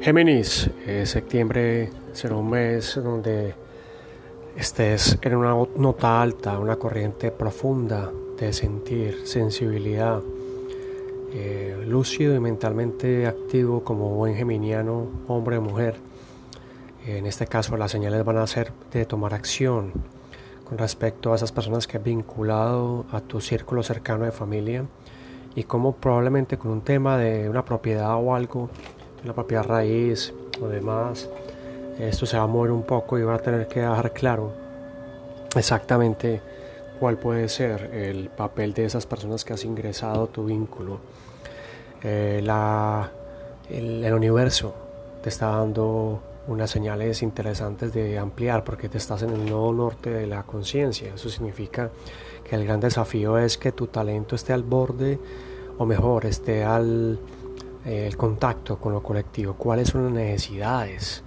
Géminis, eh, septiembre será un mes donde estés en una nota alta, una corriente profunda de sentir, sensibilidad, eh, lúcido y mentalmente activo como buen geminiano, hombre o mujer. En este caso las señales van a ser de tomar acción con respecto a esas personas que has vinculado a tu círculo cercano de familia y como probablemente con un tema de una propiedad o algo la propiedad raíz o demás, esto se va a mover un poco y va a tener que dejar claro exactamente cuál puede ser el papel de esas personas que has ingresado tu vínculo. Eh, el, el, universo te está dando unas señales interesantes de ampliar porque te estás en el nodo norte de la conciencia. Eso significa que el gran desafío es que tu talento esté al borde o mejor, esté al el contacto con lo colectivo, cuáles son las necesidades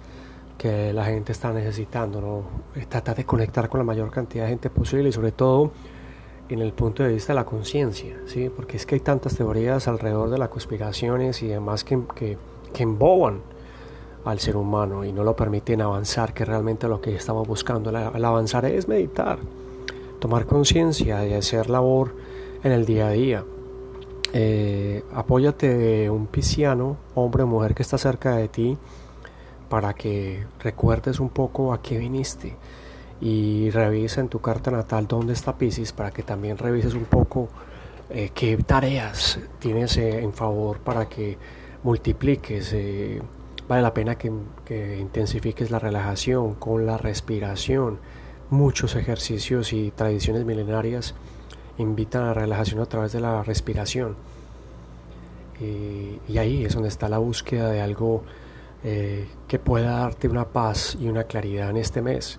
que la gente está necesitando, ¿no? tratar de conectar con la mayor cantidad de gente posible y sobre todo en el punto de vista de la conciencia, ¿sí? porque es que hay tantas teorías alrededor de las conspiraciones y demás que, que, emboban al ser humano y no lo permiten avanzar, que realmente lo que estamos buscando al avanzar es meditar, tomar conciencia y hacer labor en el día a día. Eh, apóyate de un pisciano, hombre o mujer que está cerca de ti, para que recuerdes un poco a qué viniste y revisa en tu carta natal dónde está Piscis para que también revises un poco eh, qué tareas tienes eh, en favor para que multipliques. vale la pena que intensifiques la relajación con la respiración. Muchos ejercicios y tradiciones milenarias invitan a la relajación a través de la respiración. y ahí es donde está la búsqueda de algo eh, que pueda darte una paz y una claridad en este mes.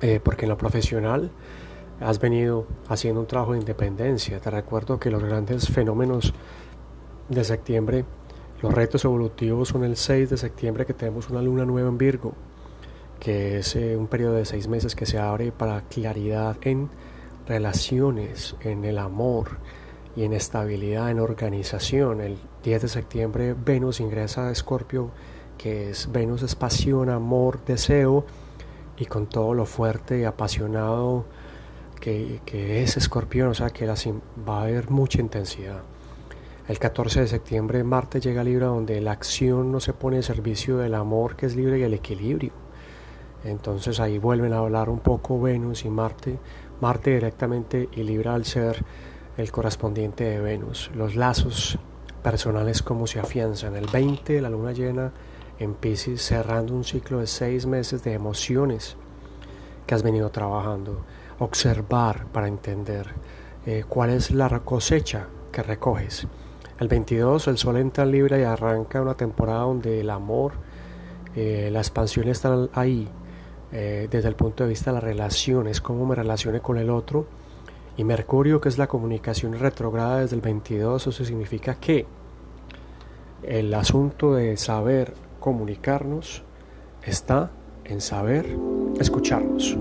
Eh, porque en lo profesional has venido haciendo un trabajo de independencia. Te recuerdo que los grandes fenómenos de septiembre, los retos evolutivos son el 6 de septiembre que tenemos una luna nueva en Virgo, que es eh, un periodo de seis meses que se abre para claridad en relaciones, en el amor y en estabilidad, en organización. El 10 de septiembre Venus ingresa a Escorpio, que es Venus es pasión, amor, deseo y con todo lo fuerte y apasionado que, que es Escorpión, o sea que va a haber mucha intensidad. El 14 de septiembre Marte llega a Libra donde la acción no se pone al servicio del amor que es libre y el equilibrio. Entonces ahí vuelven a hablar un poco Venus y Marte Marte directamente y Libra al ser el correspondiente de Venus. Los lazos personales como se afianzan. El 20 la luna llena en Pisces cerrando un ciclo de seis meses de emociones que has venido trabajando. Observar para entender eh, cuál es la cosecha que recoges. El 22 el sol entra en Libra y arranca una temporada donde el amor, eh, la expansión están ahí eh, desde el punto de vista de las relaciones, cómo me relacione con el otro. Y Mercurio, que es la comunicación retrograda desde el 22, eso significa que el asunto de saber comunicarnos está en saber escucharnos.